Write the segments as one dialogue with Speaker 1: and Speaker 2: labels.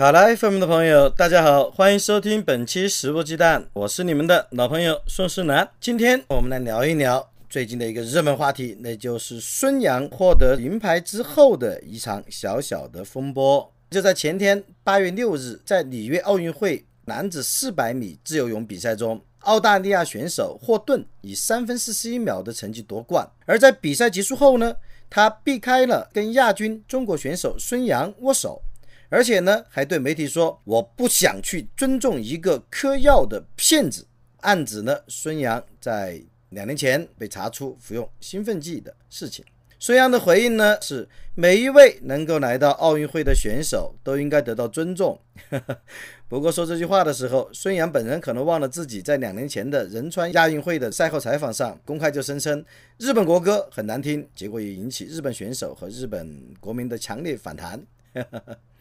Speaker 1: 卡拉 FM 的朋友，大家好，欢迎收听本期《食物鸡蛋》，我是你们的老朋友宋世南。今天我们来聊一聊最近的一个热门话题，那就是孙杨获得银牌之后的一场小小的风波。就在前天，八月六日，在里约奥运会男子四百米自由泳比赛中，澳大利亚选手霍顿以三分四十一秒的成绩夺冠。而在比赛结束后呢，他避开了跟亚军中国选手孙杨握手。而且呢，还对媒体说：“我不想去尊重一个嗑药的骗子。”暗指呢，孙杨在两年前被查出服用兴奋剂的事情。孙杨的回应呢是：“每一位能够来到奥运会的选手都应该得到尊重。”不过说这句话的时候，孙杨本人可能忘了自己在两年前的仁川亚运会的赛后采访上公开就声称日本国歌很难听，结果也引起日本选手和日本国民的强烈反弹。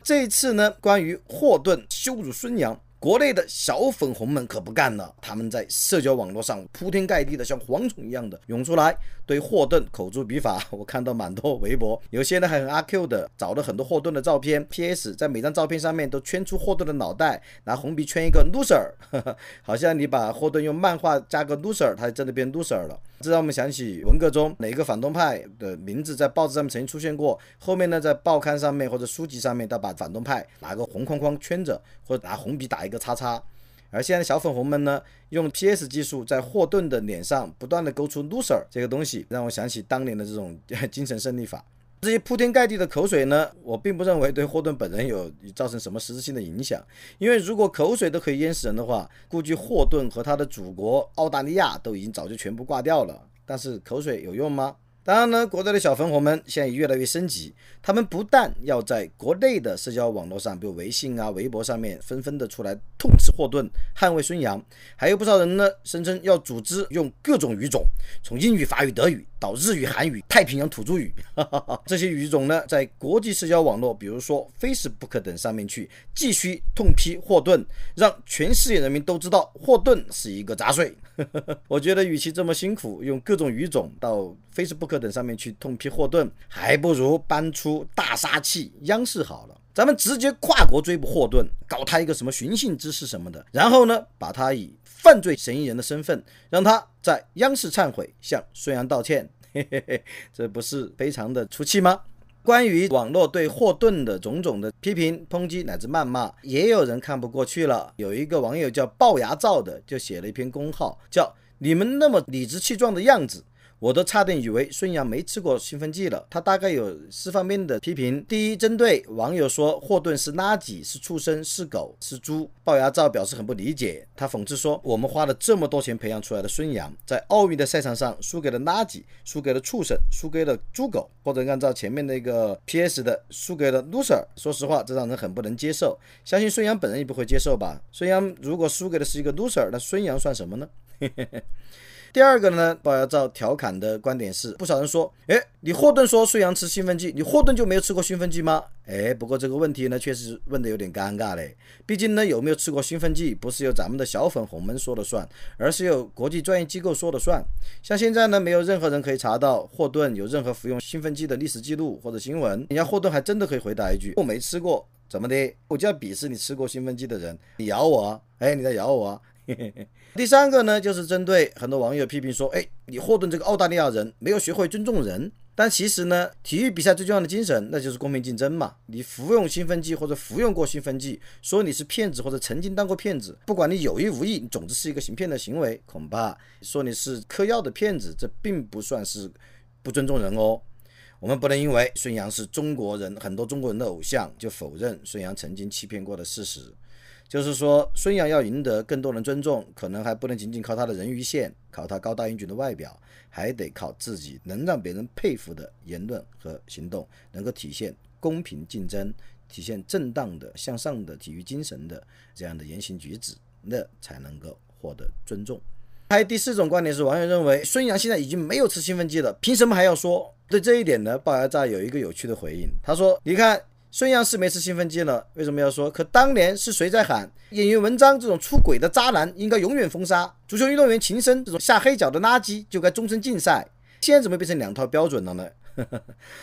Speaker 1: 这一次呢，关于霍顿羞辱孙杨。国内的小粉红们可不干了，他们在社交网络上铺天盖地的像蝗虫一样的涌出来，对霍顿口诛笔伐。我看到蛮多微博，有些呢还很阿 Q 的找了很多霍顿的照片，PS 在每张照片上面都圈出霍顿的脑袋，拿红笔圈一个 loser，好像你把霍顿用漫画加个 loser，他真的变 loser 了。这让我们想起文革中哪个反动派的名字在报纸上面曾经出现过，后面呢在报刊上面或者书籍上面，他把反动派拿个红框框圈着，或者拿红笔打一。个叉叉，而现在小粉红们呢，用 PS 技术在霍顿的脸上不断的勾出 loser 这个东西，让我想起当年的这种 精神胜利法。这些铺天盖地的口水呢，我并不认为对霍顿本人有造成什么实质性的影响，因为如果口水都可以淹死人的话，估计霍顿和他的祖国澳大利亚都已经早就全部挂掉了。但是口水有用吗？当然呢，国内的小粉红们现在也越来越升级，他们不但要在国内的社交网络上，比如微信啊、微博上面，纷纷的出来痛斥霍顿、捍卫孙杨，还有不少人呢，声称要组织用各种语种，从英语、法语、德语到日语、韩语、太平洋土著语，哈哈哈这些语种呢，在国际社交网络，比如说 Facebook 等上面去继续痛批霍顿，让全世界人民都知道霍顿是一个杂碎。我觉得，与其这么辛苦用各种语种到 Facebook 等上面去痛批霍顿，还不如搬出大杀器央视好了。咱们直接跨国追捕霍顿，搞他一个什么寻衅滋事什么的，然后呢，把他以犯罪嫌疑人的身份，让他在央视忏悔，向孙杨道歉。嘿嘿嘿，这不是非常的出气吗？关于网络对霍顿的种种的批评、抨击乃至谩骂，也有人看不过去了。有一个网友叫龅牙照的，就写了一篇公号，叫“你们那么理直气壮的样子”。我都差点以为孙杨没吃过兴奋剂了。他大概有四方面的批评：第一，针对网友说霍顿是垃圾、是畜生、是狗、是猪，龅牙照表示很不理解。他讽刺说：“我们花了这么多钱培养出来的孙杨，在奥运的赛场上输给了垃圾，输给了畜生，输给了猪狗，或者按照前面那个 P.S. 的，输给了 loser。”说实话，这让人很不能接受。相信孙杨本人也不会接受吧？孙杨如果输给的是一个 loser，那孙杨算什么呢？嘿嘿嘿第二个呢，龅牙照调侃的观点是，不少人说，哎，你霍顿说孙杨吃兴奋剂，你霍顿就没有吃过兴奋剂吗？哎，不过这个问题呢，确实问的有点尴尬嘞。毕竟呢，有没有吃过兴奋剂，不是由咱们的小粉红们说了算，而是由国际专业机构说了算。像现在呢，没有任何人可以查到霍顿有任何服用兴奋剂的历史记录或者新闻。人家霍顿还真的可以回答一句，我没吃过，怎么的？我就要鄙视你吃过兴奋剂的人，你咬我？哎，你在咬我？第三个呢，就是针对很多网友批评说，哎，你霍顿这个澳大利亚人没有学会尊重人。但其实呢，体育比赛最重要的精神，那就是公平竞争嘛。你服用兴奋剂或者服用过兴奋剂，说你是骗子或者曾经当过骗子，不管你有意无意，总之是一个行骗的行为。恐怕说你是嗑药的骗子，这并不算是不尊重人哦。我们不能因为孙杨是中国人，很多中国人的偶像，就否认孙杨曾经欺骗过的事实。就是说孙杨要赢得更多人尊重，可能还不能仅仅靠他的人鱼线，靠他高大英俊的外表，还得靠自己能让别人佩服的言论和行动，能够体现公平竞争、体现正当的向上的体育精神的这样的言行举止，那才能够获得尊重。还有第四种观点是，网友认为孙杨现在已经没有吃兴奋剂了，凭什么还要说？对这一点呢，龅牙炸有一个有趣的回应，他说：“你看。”孙杨是没吃兴奋剂了，为什么要说？可当年是谁在喊演员文章这种出轨的渣男应该永远封杀？足球运动员秦升这种下黑脚的垃圾就该终身禁赛？现在怎么变成两套标准了呢？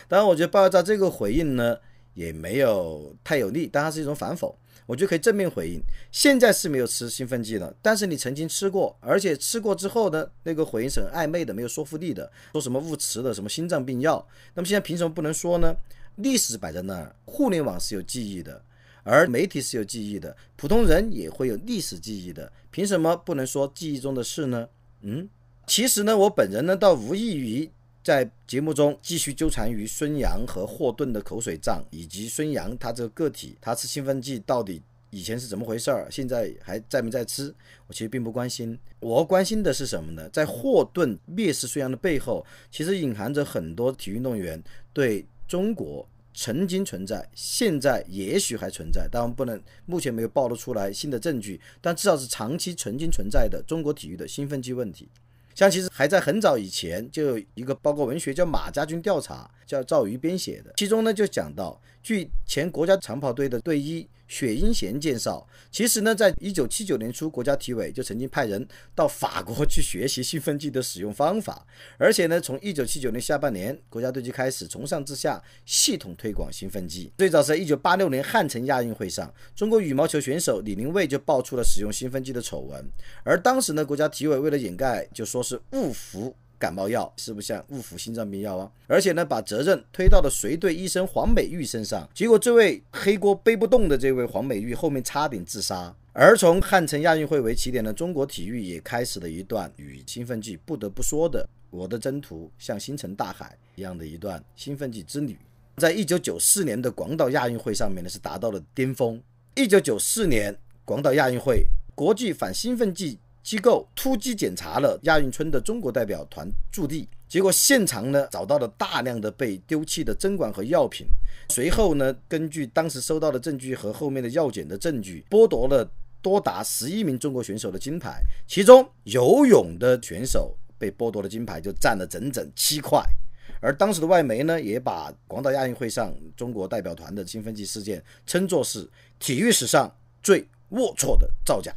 Speaker 1: 当然，我觉得爆炸这个回应呢也没有太有力，但它是一种反讽。我觉得可以正面回应。现在是没有吃兴奋剂了，但是你曾经吃过，而且吃过之后呢，那个回应是很暧昧的，没有说服力的，说什么误吃的什么心脏病药。那么现在凭什么不能说呢？历史摆在那儿，互联网是有记忆的，而媒体是有记忆的，普通人也会有历史记忆的，凭什么不能说记忆中的事呢？嗯，其实呢，我本人呢倒无异于在节目中继续纠缠于孙杨和霍顿的口水仗，以及孙杨他这个个体他吃兴奋剂到底以前是怎么回事儿，现在还在没在吃？我其实并不关心，我关心的是什么呢？在霍顿蔑视孙杨的背后，其实隐含着很多体育运动员对。中国曾经存在，现在也许还存在，当然不能，目前没有暴露出来新的证据，但至少是长期曾经存在的中国体育的兴奋剂问题。像其实还在很早以前就有一个包括文学叫《马家军调查》，叫赵瑜编写的，其中呢就讲到，据前国家长跑队的队医。雪英贤介绍，其实呢，在一九七九年初，国家体委就曾经派人到法国去学习兴奋剂的使用方法，而且呢，从一九七九年下半年，国家队就开始从上至下系统推广兴奋剂。最早是在一九八六年汉城亚运会上，中国羽毛球选手李玲蔚就爆出了使用兴奋剂的丑闻，而当时呢，国家体委为了掩盖，就说是误服。感冒药是不是像误服心脏病药啊？而且呢，把责任推到了随队医生黄美玉身上。结果这位黑锅背不动的这位黄美玉后面差点自杀。而从汉城亚运会为起点的中国体育也开始了一段与兴奋剂不得不说的“我的征途像星辰大海”一样的一段兴奋剂之旅。在一九九四年的广岛亚运会上面呢，是达到了巅峰。一九九四年广岛亚运会，国际反兴奋剂。机构突击检查了亚运村的中国代表团驻地，结果现场呢找到了大量的被丢弃的针管和药品。随后呢，根据当时收到的证据和后面的药检的证据，剥夺了多达十一名中国选手的金牌，其中游泳的选手被剥夺的金牌就占了整整七块。而当时的外媒呢，也把广岛亚运会上中国代表团的兴奋剂事件称作是体育史上最龌龊的造假。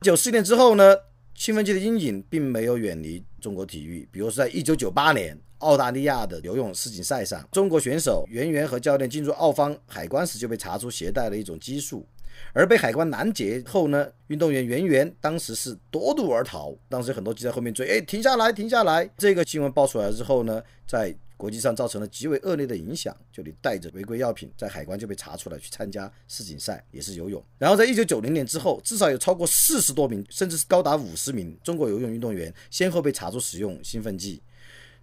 Speaker 1: 九四年之后呢？兴奋剂的阴影并没有远离中国体育，比如说在一九九八年澳大利亚的游泳世锦赛上，中国选手袁媛和教练进入澳方海关时就被查出携带了一种激素，而被海关拦截后呢，运动员袁媛当时是夺路而逃，当时很多记者后面追，哎，停下来，停下来！这个新闻爆出来之后呢，在国际上造成了极为恶劣的影响，就你带着违规药品在海关就被查出来去参加世锦赛，也是游泳。然后在一九九零年之后，至少有超过四十多名，甚至是高达五十名中国游泳运动员先后被查出使用兴奋剂，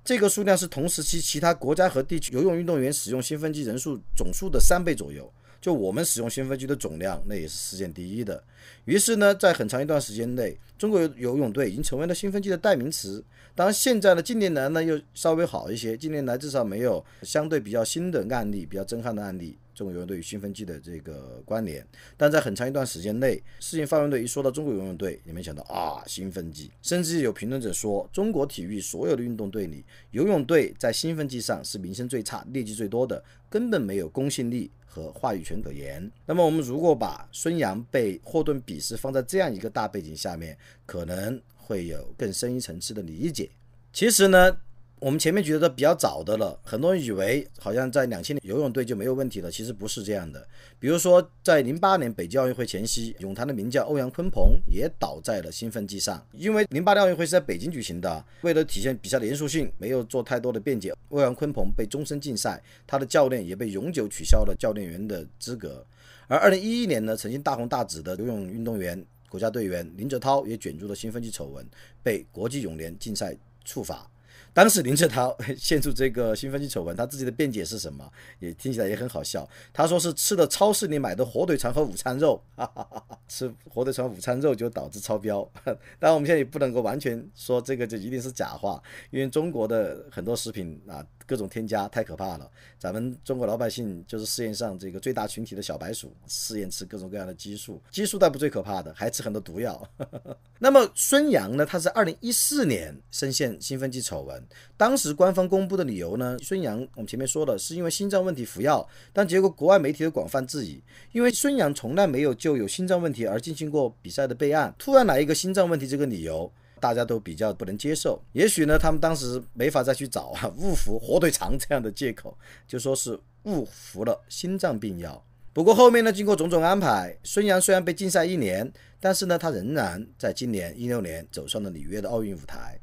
Speaker 1: 这个数量是同时期其他国家和地区游泳运动员使用兴奋剂人数总数的三倍左右。就我们使用兴奋剂的总量，那也是世界第一的。于是呢，在很长一段时间内，中国游泳队已经成为了兴奋剂的代名词。当然，现在呢，近年来呢又稍微好一些。近年来至少没有相对比较新的案例、比较震撼的案例，中国游泳队与兴奋剂的这个关联。但在很长一段时间内，世界范围内一说到中国游泳队，你们想到啊，兴奋剂。甚至有评论者说，中国体育所有的运动队里，游泳队在兴奋剂上是名声最差、劣迹最多的，根本没有公信力和话语权可言。那么，我们如果把孙杨被霍顿鄙视放在这样一个大背景下面，可能。会有更深一层次的理解。其实呢，我们前面觉得比较早的了，很多人以为好像在两千年游泳队就没有问题了，其实不是这样的。比如说在零八年北京奥运会前夕，泳坛的名将欧阳鲲鹏也倒在了兴奋剂上。因为零八年奥运会是在北京举行的，为了体现比赛的严肃性，没有做太多的辩解，欧阳鲲鹏被终身禁赛，他的教练也被永久取消了教练员的资格。而二零一一年呢，曾经大红大紫的游泳运动员。国家队员林哲涛也卷入了兴奋剂丑闻，被国际泳联禁赛处罚。当时林志涛献出这个兴奋剂丑闻，他自己的辩解是什么？也听起来也很好笑。他说是吃的超市里买的火腿肠和午餐肉，哈哈哈哈吃火腿肠、午餐肉就导致超标。当然我们现在也不能够完全说这个就一定是假话，因为中国的很多食品啊。各种添加太可怕了，咱们中国老百姓就是试验上这个最大群体的小白鼠，试验吃各种各样的激素，激素倒不最可怕的，还吃很多毒药。那么孙杨呢？他是二零一四年深陷兴奋剂丑闻，当时官方公布的理由呢，孙杨我们前面说了，是因为心脏问题服药，但结果国外媒体的广泛质疑，因为孙杨从来没有就有心脏问题而进行过比赛的备案，突然来一个心脏问题这个理由。大家都比较不能接受，也许呢，他们当时没法再去找啊 误服火腿肠这样的借口，就说是误服了心脏病药。不过后面呢，经过种种安排，孙杨虽然被禁赛一年，但是呢，他仍然在今年一六年走上了里约的奥运舞台。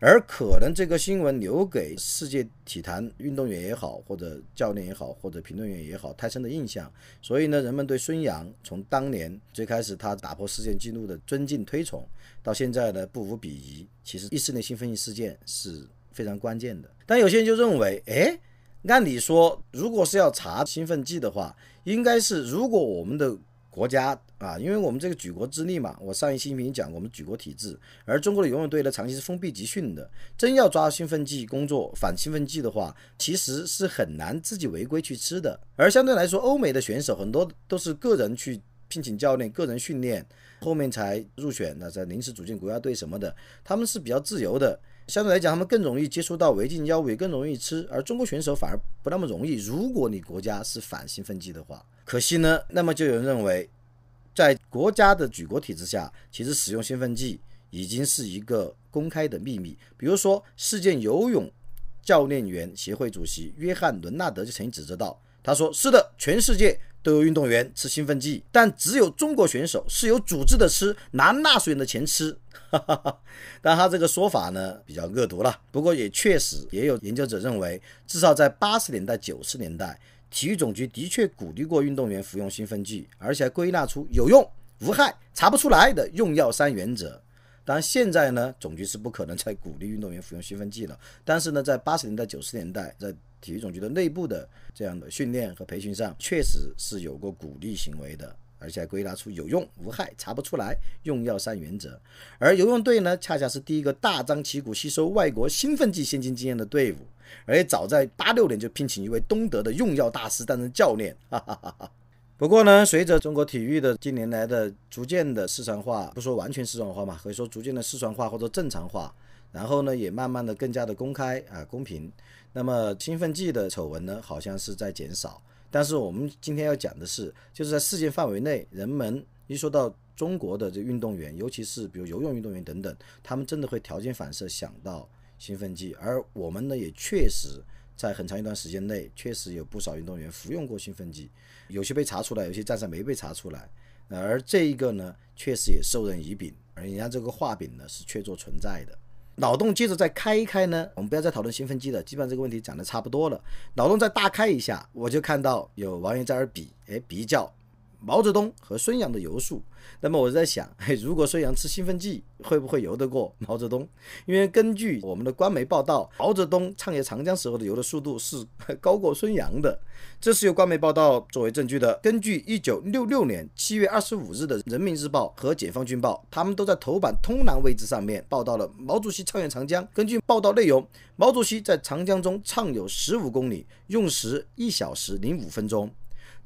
Speaker 1: 而可能这个新闻留给世界体坛运动员也好，或者教练也好，或者评论员也好，太深的印象，所以呢，人们对孙杨从当年最开始他打破世界纪录的尊敬推崇，到现在呢不无鄙夷。其实一四年兴奋剂事件是非常关键的。但有些人就认为，哎，按理说，如果是要查兴奋剂的话，应该是如果我们的。国家啊，因为我们这个举国之力嘛，我上一期已经讲我们举国体制，而中国的游泳队呢，长期是封闭集训的，真要抓兴奋剂工作反兴奋剂的话，其实是很难自己违规去吃的。而相对来说，欧美的选手很多都是个人去聘请教练，个人训练，后面才入选，那在临时组建国家队什么的，他们是比较自由的，相对来讲，他们更容易接触到违禁药物，也更容易吃。而中国选手反而不那么容易。如果你国家是反兴奋剂的话。可惜呢，那么就有人认为，在国家的举国体制下，其实使用兴奋剂已经是一个公开的秘密。比如说，世界游泳教练员协会主席约翰·伦纳德就曾经指责道，他说：“是的，全世界都有运动员吃兴奋剂，但只有中国选手是有组织的吃，拿纳税人的钱吃。”哈哈哈但他这个说法呢比较恶毒了。不过也确实也有研究者认为，至少在八十年代、九十年代。体育总局的确鼓励过运动员服用兴奋剂，而且还归纳出有用、无害、查不出来的用药三原则。当然，现在呢，总局是不可能再鼓励运动员服用兴奋剂了。但是呢，在八十年代、九十年代，在体育总局的内部的这样的训练和培训上，确实是有过鼓励行为的。而且还归纳出有用、无害、查不出来用药三原则，而游泳队呢，恰恰是第一个大张旗鼓吸收外国兴奋剂先进经验的队伍，而且早在八六年就聘请一位东德的用药大师担任教练。哈哈哈哈不过呢，随着中国体育的近年来的逐渐的市场化，不说完全市场化嘛，可以说逐渐的市场化或者正常化，然后呢，也慢慢的更加的公开啊公平，那么兴奋剂的丑闻呢，好像是在减少。但是我们今天要讲的是，就是在世界范围内，人们一说到中国的这运动员，尤其是比如游泳运动员等等，他们真的会条件反射想到兴奋剂。而我们呢，也确实在很长一段时间内，确实有不少运动员服用过兴奋剂，有些被查出来，有些暂时没被查出来。而这一个呢，确实也授人以柄，而人家这个画饼呢，是确凿存在的。脑洞接着再开一开呢，我们不要再讨论兴奋剂了，基本上这个问题讲的差不多了。脑洞再大开一下，我就看到有网友在那比，哎，比较。毛泽东和孙杨的游速，那么我在想，如果孙杨吃兴奋剂，会不会游得过毛泽东？因为根据我们的官媒报道，毛泽东畅游长江时候的游的速度是 高过孙杨的，这是由官媒报道作为证据的。根据一九六六年七月二十五日的《人民日报》和《解放军报》，他们都在头版通栏位置上面报道了毛主席畅游长江。根据报道内容，毛主席在长江中畅游十五公里，用时一小时零五分钟。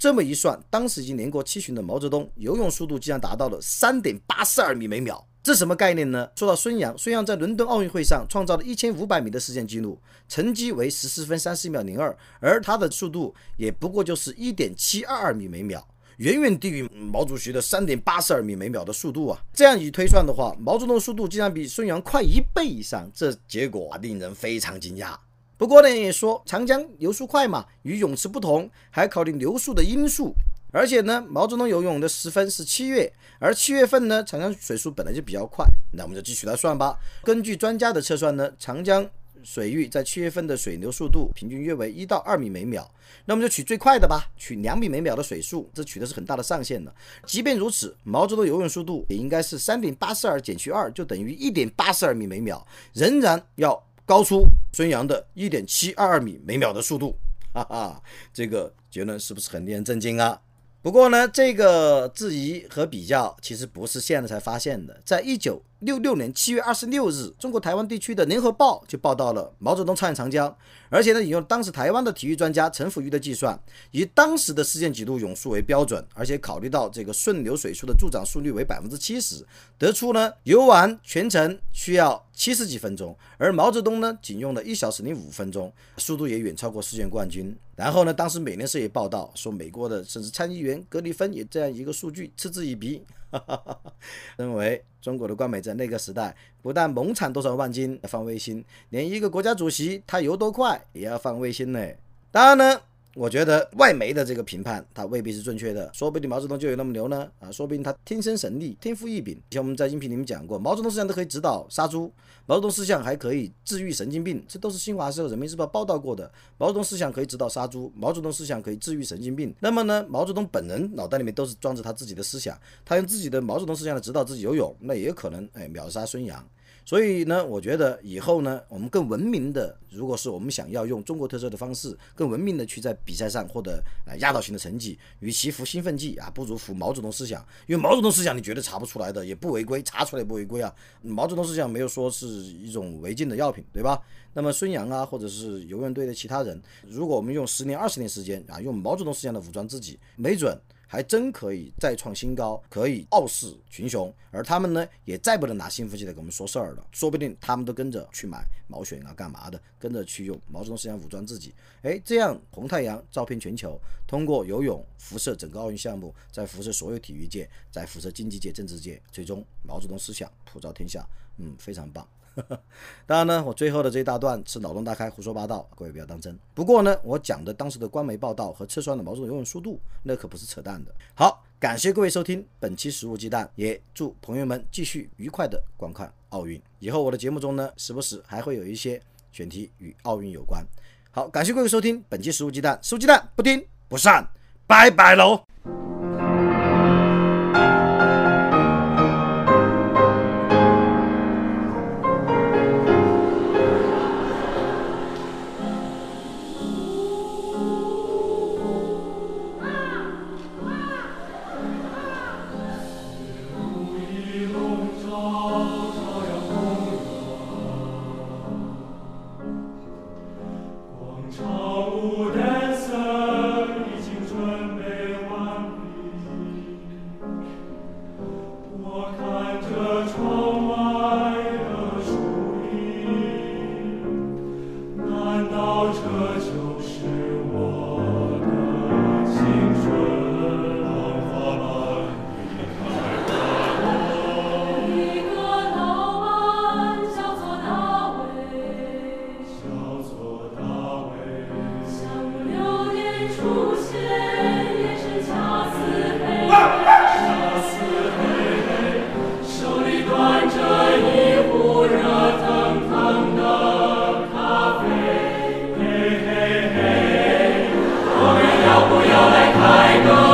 Speaker 1: 这么一算，当时已经年过七旬的毛泽东游泳速度竟然达到了三点八四二米每秒，这什么概念呢？说到孙杨，孙杨在伦敦奥运会上创造了一千五百米的世界纪录，成绩为十四分三十秒零二，而他的速度也不过就是一点七二二米每秒，远远低于毛主席的三点八四二米每秒的速度啊！这样一推算的话，毛泽东速度竟然比孙杨快一倍以上，这结果令人非常惊讶。不过呢，也说长江流速快嘛，与泳池不同，还考虑流速的因素。而且呢，毛泽东游泳的时分是七月，而七月份呢，长江水速本来就比较快，那我们就继续来算吧。根据专家的测算呢，长江水域在七月份的水流速度平均约为一到二米每秒，那么就取最快的吧，取两米每秒的水速，这取的是很大的上限的。即便如此，毛泽东游泳速度也应该是三点八四二减去二就等于一点八四二米每秒，仍然要。高出孙杨的一点七二二米每秒的速度，哈哈，这个结论是不是很令人震惊啊？不过呢，这个质疑和比较其实不是现在才发现的，在一九六六年七月二十六日，中国台湾地区的《联合报》就报道了毛泽东超越长江，而且呢，引用当时台湾的体育专家陈辅玉的计算，以当时的世界纪录泳速为标准，而且考虑到这个顺流水速的助长速率为百分之七十，得出呢游完全程需要七十几分钟，而毛泽东呢仅用了一小时零五分钟，速度也远超过世界冠军。然后呢，当时美联社也报道说，美国的甚至参议员格里芬也这样一个数据嗤之以鼻，认为中国的官媒在那个时代不但猛产多少万斤放卫星，连一个国家主席他游多快也要放卫星呢。当然呢。我觉得外媒的这个评判，它未必是正确的，说不定毛泽东就有那么牛呢啊，说不定他天生神力，天赋异禀。以前我们在音频里面讲过，毛泽东思想都可以指导杀猪，毛泽东思想还可以治愈神经病，这都是新华社、人民日报报道过的。毛泽东思想可以指导杀猪，毛泽东思想可以治愈神经病。那么呢，毛泽东本人脑袋里面都是装着他自己的思想，他用自己的毛泽东思想来指导自己游泳，那也有可能哎秒杀孙杨。所以呢，我觉得以后呢，我们更文明的，如果是我们想要用中国特色的方式，更文明的去在比赛上获得呃压倒性的成绩，与其服兴奋剂啊，不如服毛泽东思想。因为毛泽东思想你绝对查不出来的，也不违规，查出来也不违规啊。毛泽东思想没有说是一种违禁的药品，对吧？那么孙杨啊，或者是游泳队的其他人，如果我们用十年、二十年时间啊，用毛泽东思想的武装自己，没准。还真可以再创新高，可以傲视群雄，而他们呢，也再不能拿兴奋剂来给我们说事儿了。说不定他们都跟着去买毛选啊，干嘛的？跟着去用毛泽东思想武装自己。哎，这样红太阳照遍全球，通过游泳辐射整个奥运项目，在辐射所有体育界，在辐射经济界、政治界，最终毛泽东思想普照天下。嗯，非常棒。当然呢，我最后的这一大段是脑洞大开、胡说八道，各位不要当真。不过呢，我讲的当时的官媒报道和测算的毛泽东游泳速度，那可不是扯淡的。好，感谢各位收听本期食物鸡蛋，也祝朋友们继续愉快的观看奥运。以后我的节目中呢，时不时还会有一些选题与奥运有关。好，感谢各位收听本期食物鸡蛋，食物鸡蛋不听不散，拜拜喽。
Speaker 2: 加班